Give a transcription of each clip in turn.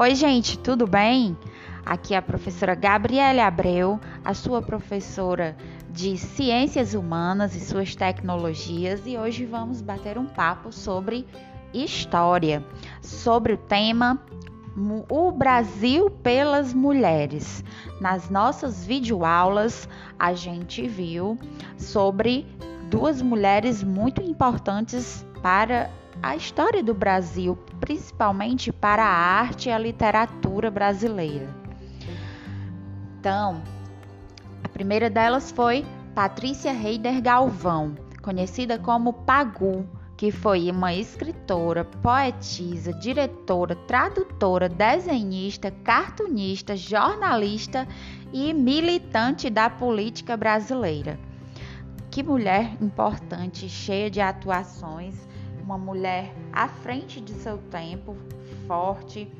Oi, gente, tudo bem? Aqui é a professora Gabriela Abreu, a sua professora de Ciências Humanas e suas tecnologias, e hoje vamos bater um papo sobre história, sobre o tema o Brasil pelas mulheres. Nas nossas videoaulas, a gente viu sobre duas mulheres muito importantes para a história do Brasil, principalmente para a arte e a literatura brasileira. Então, a primeira delas foi Patrícia Reider Galvão, conhecida como Pagu, que foi uma escritora, poetisa, diretora, tradutora, desenhista, cartunista, jornalista e militante da política brasileira. Que mulher importante, cheia de atuações uma mulher à frente de seu tempo, forte,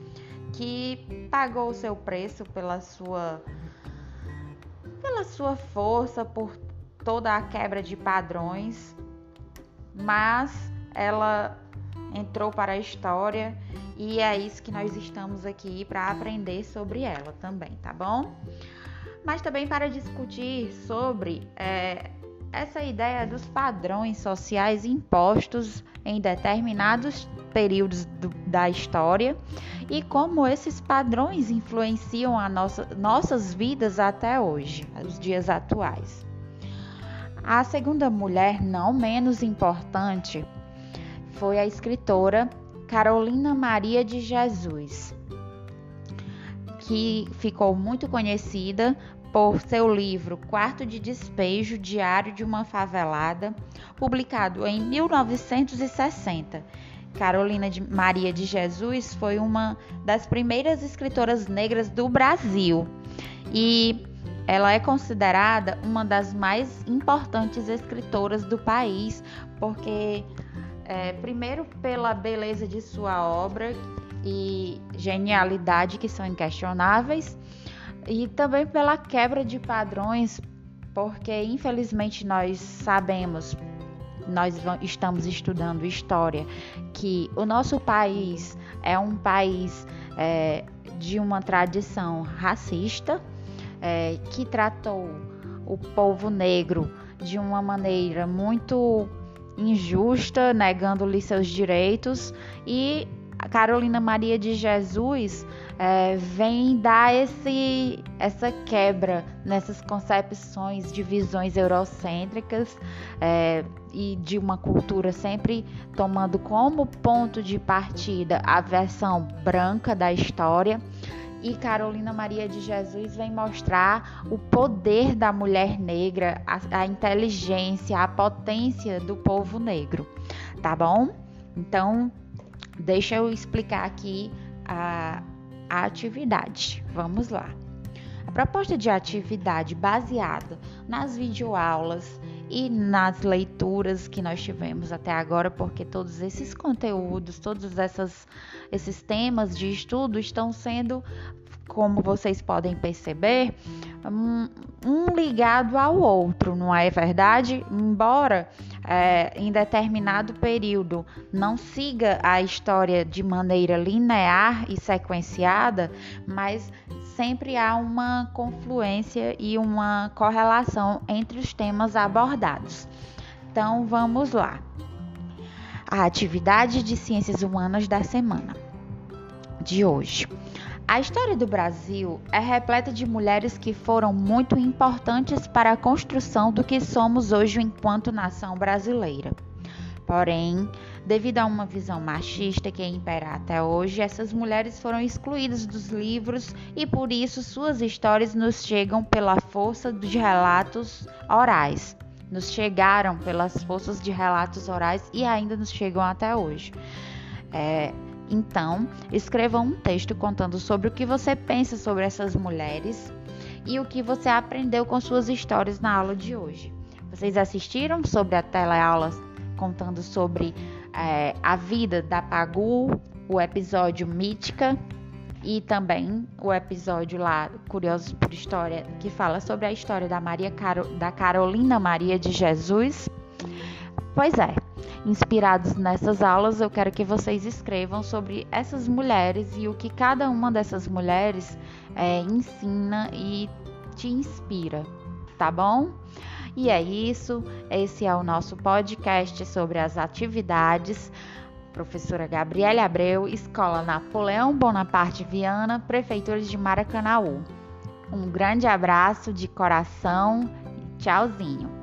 que pagou o seu preço pela sua pela sua força, por toda a quebra de padrões, mas ela entrou para a história e é isso que nós estamos aqui para aprender sobre ela também, tá bom? Mas também para discutir sobre é, essa ideia dos padrões sociais impostos em determinados períodos do, da história e como esses padrões influenciam a nossa, nossas vidas até hoje, os dias atuais. A segunda mulher, não menos importante, foi a escritora Carolina Maria de Jesus, que ficou muito conhecida por seu livro Quarto de Despejo Diário de uma Favelada, publicado em 1960. Carolina de Maria de Jesus foi uma das primeiras escritoras negras do Brasil e ela é considerada uma das mais importantes escritoras do país, porque, é, primeiro, pela beleza de sua obra e genialidade que são inquestionáveis e também pela quebra de padrões, porque infelizmente nós sabemos, nós estamos estudando história, que o nosso país é um país é, de uma tradição racista, é, que tratou o povo negro de uma maneira muito injusta, negando-lhe seus direitos, e a Carolina Maria de Jesus é, vem dar esse, essa quebra nessas concepções de visões eurocêntricas é, e de uma cultura sempre tomando como ponto de partida a versão branca da história. E Carolina Maria de Jesus vem mostrar o poder da mulher negra, a, a inteligência, a potência do povo negro, tá bom? Então, deixa eu explicar aqui a, a atividade. Vamos lá. A proposta de atividade baseada nas videoaulas e nas leituras que nós tivemos até agora, porque todos esses conteúdos, todos essas, esses temas de estudo estão sendo, como vocês podem perceber, um, ligado ao outro, não é verdade? Embora é, em determinado período não siga a história de maneira linear e sequenciada, mas sempre há uma confluência e uma correlação entre os temas abordados. Então vamos lá. A atividade de ciências humanas da semana de hoje. A história do Brasil é repleta de mulheres que foram muito importantes para a construção do que somos hoje enquanto nação brasileira. Porém, devido a uma visão machista que impera até hoje, essas mulheres foram excluídas dos livros e por isso suas histórias nos chegam pela força de relatos orais. Nos chegaram pelas forças de relatos orais e ainda nos chegam até hoje. É, então, escreva um texto contando sobre o que você pensa sobre essas mulheres e o que você aprendeu com suas histórias na aula de hoje. Vocês assistiram sobre a teleaula contando sobre é, a vida da Pagu, o episódio Mítica e também o episódio lá Curiosos por História que fala sobre a história da Maria Caro, da Carolina Maria de Jesus. Pois é. Inspirados nessas aulas, eu quero que vocês escrevam sobre essas mulheres e o que cada uma dessas mulheres é, ensina e te inspira, tá bom? E é isso, esse é o nosso podcast sobre as atividades. Professora Gabriela Abreu, Escola Napoleão Bonaparte Viana, Prefeitura de Maracanaú. Um grande abraço de coração e tchauzinho!